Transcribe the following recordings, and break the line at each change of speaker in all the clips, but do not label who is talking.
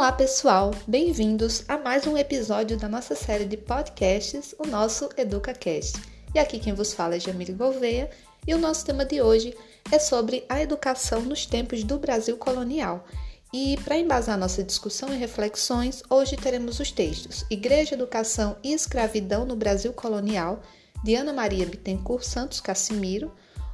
Olá, pessoal! Bem-vindos a mais um episódio da nossa série de podcasts, o nosso EducaCast. E aqui quem vos fala é Jamile Gouveia e o nosso tema de hoje é sobre a educação nos tempos do Brasil colonial. E para embasar nossa discussão e reflexões, hoje teremos os textos Igreja, Educação e Escravidão no Brasil Colonial, de Ana Maria Bittencourt Santos Cassimiro,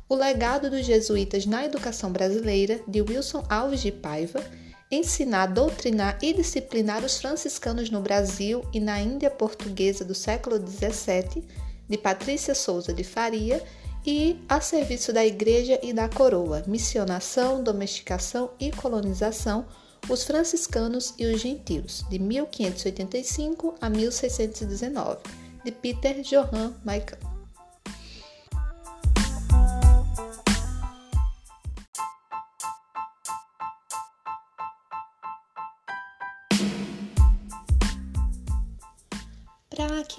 O Legado dos Jesuítas na Educação Brasileira, de Wilson Alves de Paiva, Ensinar, Doutrinar e Disciplinar os Franciscanos no Brasil e na Índia Portuguesa do século XVII, de Patrícia Souza de Faria, e A Serviço da Igreja e da Coroa, Missionação, Domesticação e Colonização, os franciscanos e os gentios, de 1585 a 1619, de Peter Johann Michael.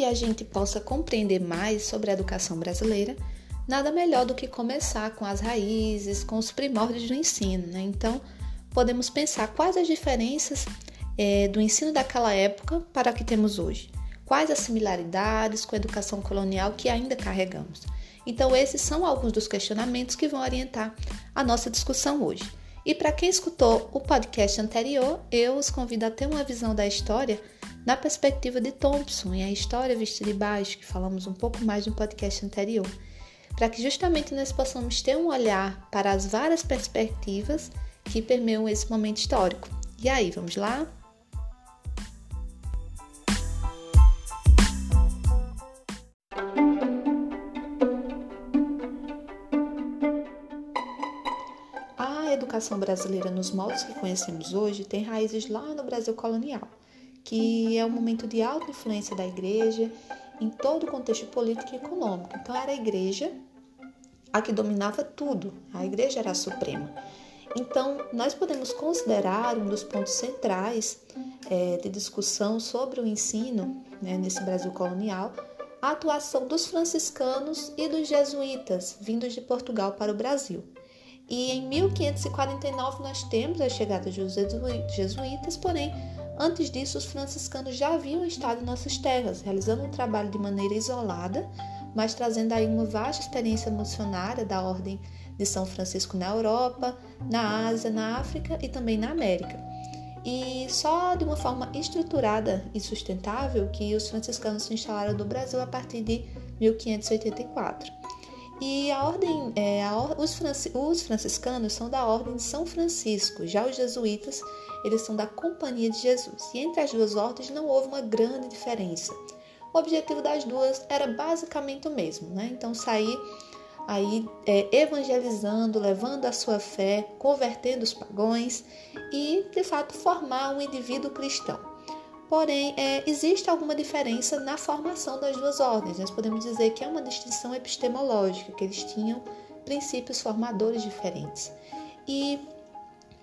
A gente possa compreender mais sobre a educação brasileira, nada melhor do que começar com as raízes, com os primórdios do ensino. Né? Então, podemos pensar quais as diferenças é, do ensino daquela época para o que temos hoje. Quais as similaridades com a educação colonial que ainda carregamos. Então, esses são alguns dos questionamentos que vão orientar a nossa discussão hoje. E para quem escutou o podcast anterior, eu os convido a ter uma visão da história na perspectiva de Thompson e a história vista de baixo, que falamos um pouco mais no podcast anterior, para que justamente nós possamos ter um olhar para as várias perspectivas que permeiam esse momento histórico. E aí, vamos lá? A educação brasileira nos moldes que conhecemos hoje tem raízes lá no Brasil colonial que é um momento de alta influência da igreja em todo o contexto político e econômico. Então, era a igreja a que dominava tudo, a igreja era a suprema. Então, nós podemos considerar um dos pontos centrais é, de discussão sobre o ensino né, nesse Brasil colonial a atuação dos franciscanos e dos jesuítas vindos de Portugal para o Brasil. E em 1549 nós temos a chegada dos jesuítas, porém Antes disso, os franciscanos já haviam estado em nossas terras, realizando um trabalho de maneira isolada, mas trazendo aí uma vasta experiência missionária da ordem de São Francisco na Europa, na Ásia, na África e também na América. E só de uma forma estruturada e sustentável que os franciscanos se instalaram no Brasil a partir de 1584. E a ordem, é, a, os, franci, os franciscanos são da ordem de São Francisco, já os jesuítas eles são da Companhia de Jesus. E entre as duas ordens não houve uma grande diferença. O objetivo das duas era basicamente o mesmo, né? Então sair aí é, evangelizando, levando a sua fé, convertendo os pagões e de fato formar um indivíduo cristão. Porém, é, existe alguma diferença na formação das duas ordens. Nós podemos dizer que é uma distinção epistemológica, que eles tinham princípios formadores diferentes. E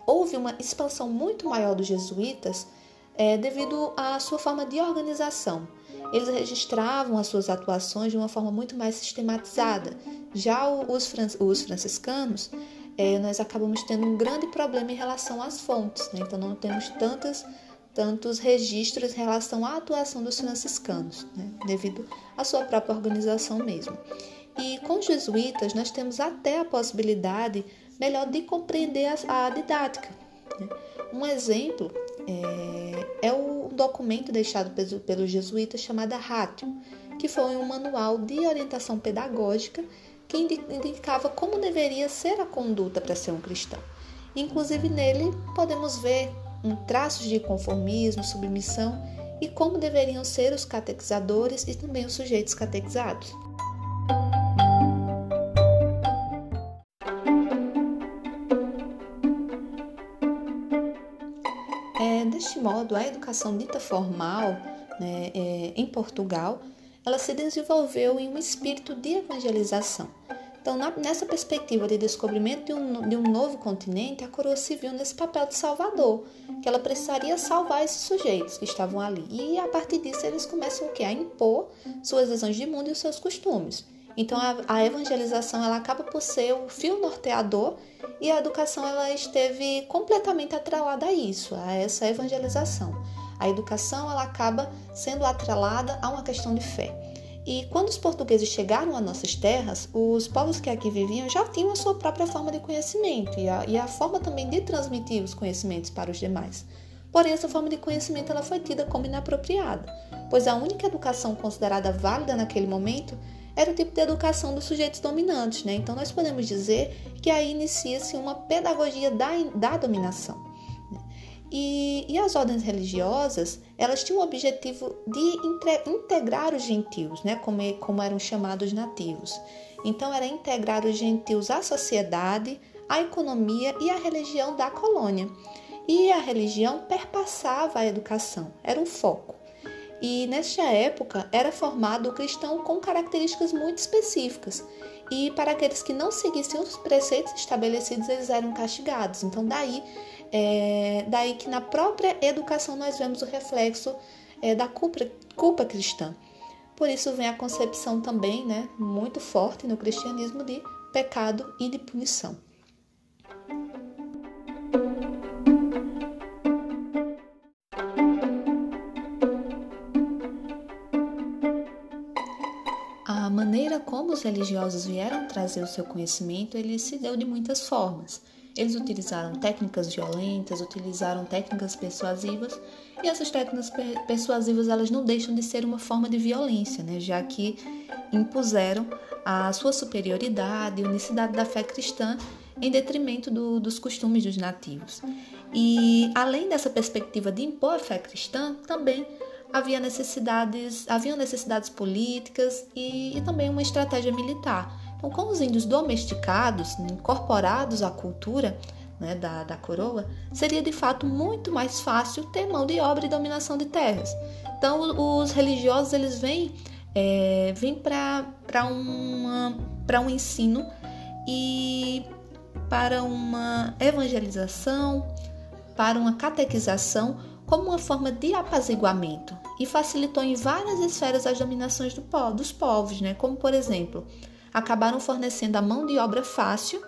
houve uma expansão muito maior dos jesuítas é, devido à sua forma de organização. Eles registravam as suas atuações de uma forma muito mais sistematizada. Já os, fran os franciscanos, é, nós acabamos tendo um grande problema em relação às fontes, né? então não temos tantas, tantos registros em relação à atuação dos franciscanos, né? devido à sua própria organização mesmo. E com os jesuítas, nós temos até a possibilidade melhor de compreender a, didática. Né? Um exemplo é, é, o documento deixado pelos pelo jesuítas chamado Ratio, que foi um manual de orientação pedagógica que indicava como deveria ser a conduta para ser um cristão. Inclusive nele podemos ver um traços de conformismo, submissão e como deveriam ser os catequizadores e também os sujeitos catequizados. modo, a educação dita formal né, é, em Portugal, ela se desenvolveu em um espírito de evangelização. Então, na, nessa perspectiva de descobrimento de um, de um novo continente, a coroa se viu nesse papel de salvador, que ela precisaria salvar esses sujeitos que estavam ali. E a partir disso, eles começam o quê? A impor suas visões de mundo e os seus costumes. Então a, a, evangelização ela acaba por ser o fio norteador e a educação ela esteve completamente atrelada a isso, a essa evangelização. A educação ela acaba sendo atrelada a uma questão de fé. E quando os portugueses chegaram às nossas terras, os povos que aqui viviam já tinham a sua própria forma de conhecimento e a, e a forma também de transmitir os conhecimentos para os demais. Porém, essa forma de conhecimento ela foi tida como inapropriada, pois a única educação considerada válida naquele momento era o tipo de educação dos sujeitos dominantes. Né? Então, nós podemos dizer que aí inicia-se uma pedagogia da, da dominação. E, e, as ordens religiosas, elas tinham o objetivo de entre, integrar os gentios, né? como, como eram chamados nativos. Então, era integrar os gentios à sociedade, à economia e à religião da colônia e a religião perpassava a educação, era um foco. E nesta época era formado o cristão com características muito específicas. E para aqueles que não seguissem os preceitos estabelecidos, eles eram castigados. Então, daí, é, daí que na própria educação nós vemos o reflexo é, da culpa, culpa cristã. Por isso vem a concepção também, né, muito forte no cristianismo de pecado e de punição. como os religiosos vieram trazer o seu conhecimento, ele se deu de muitas formas. Eles utilizaram técnicas violentas, utilizaram técnicas persuasivas, e essas técnicas persuasivas elas não deixam de ser uma forma de violência, né? já que impuseram a sua superioridade e unicidade da fé cristã em detrimento do, dos costumes dos nativos. E além dessa perspectiva de impor a fé cristã, também havia necessidades, haviam necessidades políticas e, e também uma estratégia militar. Então, com os índios domesticados, incorporados à cultura né, da, da coroa, seria de fato muito mais fácil ter mão de obra e dominação de terras. Então, os religiosos eles vêm, é, vêm para um ensino e para uma evangelização, para uma catequização como uma forma de apaziguamento e facilitou em várias esferas as dominações do dos povos, né? como por exemplo, acabaram fornecendo a mão de obra fácil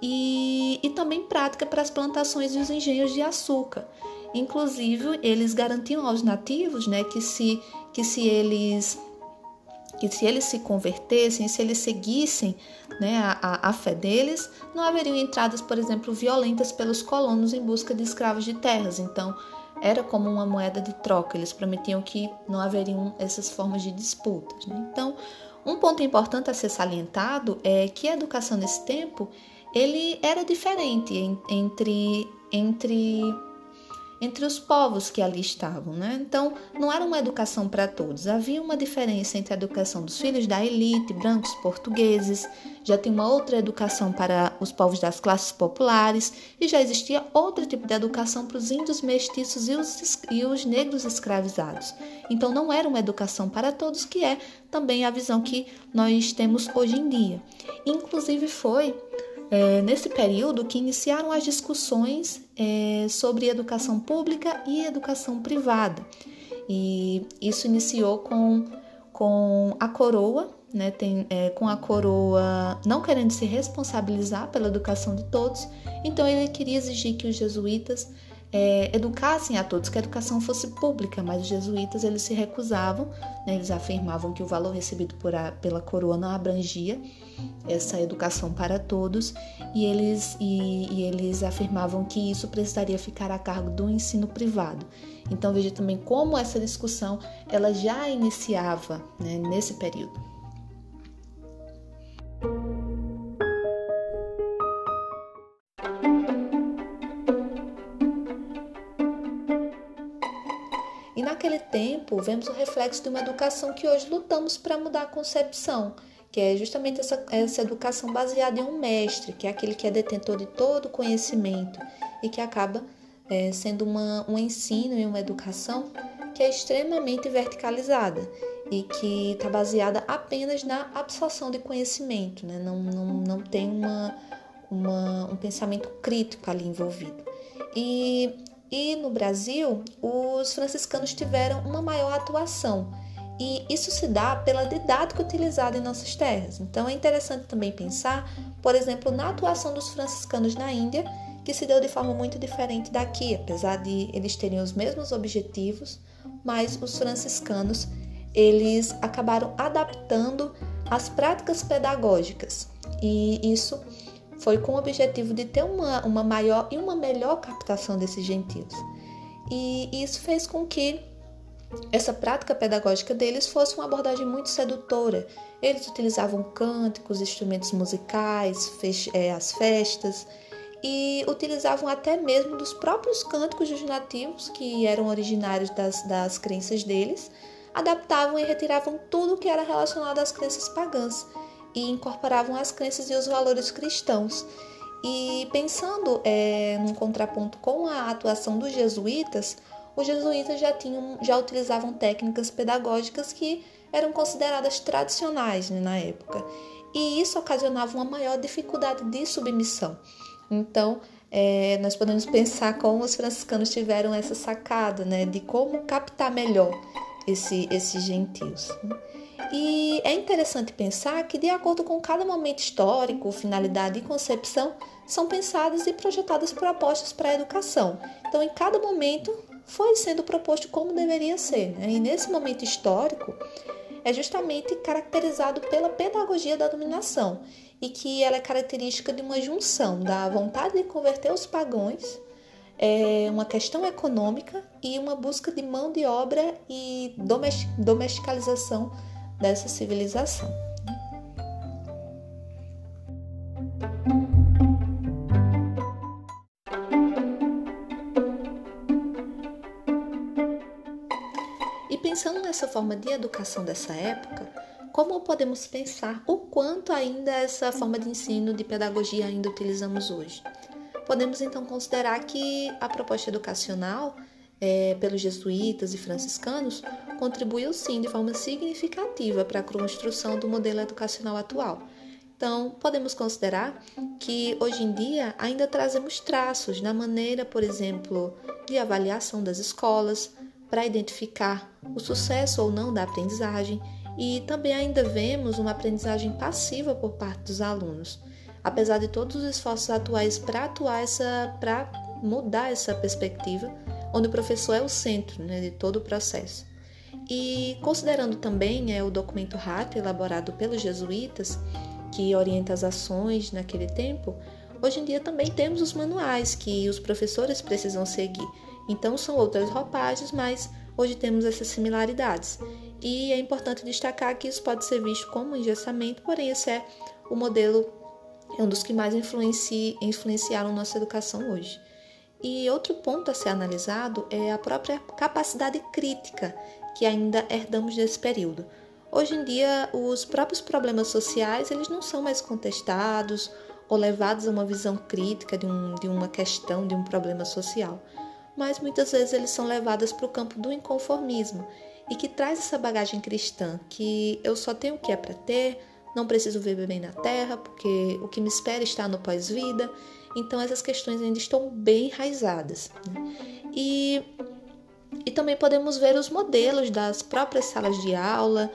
e, e também prática para as plantações e os engenhos de açúcar. Inclusive, eles garantiam aos nativos né, que, se, que se eles que se eles se convertessem, se eles seguissem né, a, a, fé deles, não haveriam entradas, por exemplo, violentas pelos colonos em busca de escravos de terras. Então, era como uma moeda de troca, eles prometiam que não haveriam essas formas de disputas. Né? Então, um ponto importante a ser salientado é que a educação nesse tempo ele era diferente entre, entre entre os povos que ali estavam. Né? Então, não era uma educação para todos. Havia uma diferença entre a educação dos filhos da elite, brancos portugueses, já tinha uma outra educação para os povos das classes populares e já existia outro tipo de educação para os índios mestiços e os, e os negros escravizados. Então, não era uma educação para todos, que é também a visão que nós temos hoje em dia. Inclusive, foi é, nesse período que iniciaram as discussões é, sobre educação pública e educação privada. E isso iniciou com, com a coroa, né, tem, é, com a coroa não querendo se responsabilizar pela educação de todos, então ele queria exigir que os jesuítas é, educassem a todos, que a educação fosse pública, mas os jesuítas eles se recusavam, né, eles afirmavam que o valor recebido a, pela coroa não abrangia essa educação para todos e eles, e, e eles afirmavam que isso precisaria ficar a cargo do ensino privado. Então veja também como essa discussão ela já iniciava né, nesse período. Tempo, vemos o reflexo de uma educação que hoje lutamos para mudar a concepção, que é justamente essa, essa educação baseada em um mestre, que é aquele que é detentor de todo o conhecimento e que acaba é, sendo uma, um ensino e uma educação que é extremamente verticalizada e que está baseada apenas na absorção de conhecimento, né? não, não, não tem uma, uma, um pensamento crítico ali envolvido. E e no Brasil, os franciscanos tiveram uma maior atuação E isso se dá pela didática utilizada em nossas terras. Então é interessante também pensar, por exemplo, na atuação dos franciscanos na Índia, que se deu de forma muito diferente daqui, apesar de eles terem os mesmos objetivos, mas os franciscanos eles acabaram adaptando as práticas pedagógicas e isso foi com o objetivo de ter uma, uma maior e uma melhor captação desses gentios. E isso fez com que essa prática pedagógica deles fosse uma abordagem muito sedutora. Eles utilizavam cânticos, instrumentos musicais, é, as festas e utilizavam até mesmo dos próprios cânticos dos nativos, que eram originários das, das crenças deles, adaptavam e retiravam tudo que era relacionado às crenças pagãs e incorporavam as crenças e os valores cristãos. E pensando é, num contraponto com a atuação dos jesuítas, os jesuítas já, tinham, já utilizavam técnicas pedagógicas que eram consideradas tradicionais né, na época. E isso ocasionava uma maior dificuldade de submissão. Então, é, nós podemos pensar como os franciscanos tiveram essa sacada né, de como captar melhor esse, esses gentios. E é interessante pensar que, de acordo com cada momento histórico, finalidade e concepção, são pensadas e projetadas propostas para a educação. Então, em cada momento, foi sendo proposto como deveria ser. Né? E nesse momento histórico, é justamente caracterizado pela pedagogia da dominação e que ela é característica de uma junção da vontade de converter os pagãos é uma questão econômica e uma busca de mão de obra e domesticalização dessa civilização. E pensando nessa forma de educação dessa época, como podemos pensar o quanto ainda essa forma de ensino de pedagogia ainda utilizamos hoje? podemos então considerar que a proposta educacional é, pelos jesuítas e franciscanos contribuiu sim de forma significativa para a construção do modelo educacional atual. Então, podemos considerar que hoje em dia ainda trazemos traços na maneira, por exemplo, de avaliação das escolas para identificar o sucesso ou não da aprendizagem e também ainda vemos uma aprendizagem passiva por parte dos alunos apesar de todos os esforços atuais para atuar essa, para mudar essa perspectiva, onde o professor é o centro né, de todo o processo. E considerando também é, o documento RAT elaborado pelos jesuítas, que orienta as ações naquele tempo, hoje em dia também temos os manuais que os professores precisam seguir. Então são outras roupagens, mas hoje temos essas similaridades. E é importante destacar que isso pode ser visto como engessamento, porém esse é o modelo é um dos que mais influenci, influenciaram nossa educação hoje. E outro ponto a ser analisado é a própria capacidade crítica que ainda herdamos desse período. Hoje em dia, os próprios problemas sociais eles não são mais contestados ou levados a uma visão crítica de, um, de uma questão, de um problema social, mas muitas vezes eles são levados para o campo do inconformismo e que traz essa bagagem cristã que eu só tenho o que é para ter, não preciso viver bem na terra, porque o que me espera está no pós-vida. Então, essas questões ainda estão bem enraizadas. Né? E, e também podemos ver os modelos das próprias salas de aula,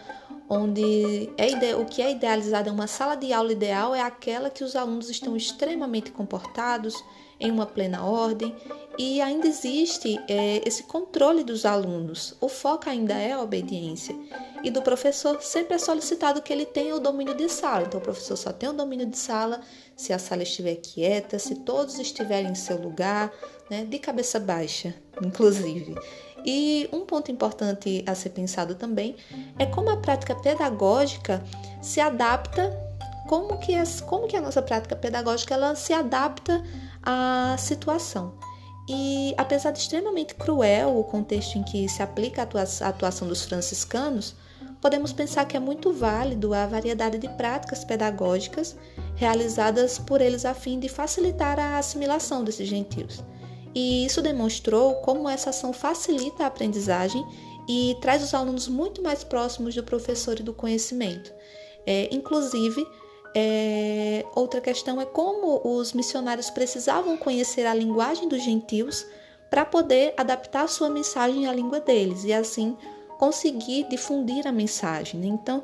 onde é o que é idealizado é uma sala de aula ideal é aquela que os alunos estão extremamente comportados, em uma plena ordem, e ainda existe é, esse controle dos alunos. O foco ainda é a obediência. E do professor sempre é solicitado que ele tenha o domínio de sala. Então, o professor só tem o domínio de sala se a sala estiver quieta, se todos estiverem em seu lugar, né, de cabeça baixa, inclusive. E um ponto importante a ser pensado também é como a prática pedagógica se adapta, como que, as, como que a nossa prática pedagógica ela se adapta à situação. E apesar de extremamente cruel o contexto em que se aplica a atuação dos franciscanos, podemos pensar que é muito válido a variedade de práticas pedagógicas realizadas por eles a fim de facilitar a assimilação desses gentios. E isso demonstrou como essa ação facilita a aprendizagem e traz os alunos muito mais próximos do professor e do conhecimento. É, inclusive, é, outra questão é como os missionários precisavam conhecer a linguagem dos gentios para poder adaptar sua mensagem à língua deles e assim conseguir difundir a mensagem. Né? Então,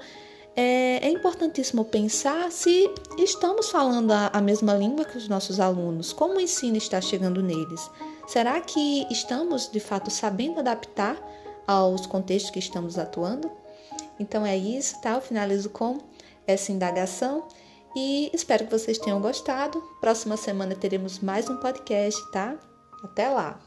é, é, importantíssimo pensar se estamos falando a, a, mesma língua que os nossos alunos, como o ensino está chegando neles. Será que estamos de fato sabendo adaptar aos contextos que estamos atuando? Então é isso, tá? Eu finalizo com essa indagação e espero que vocês tenham gostado. Próxima semana teremos mais um podcast, tá? Até lá!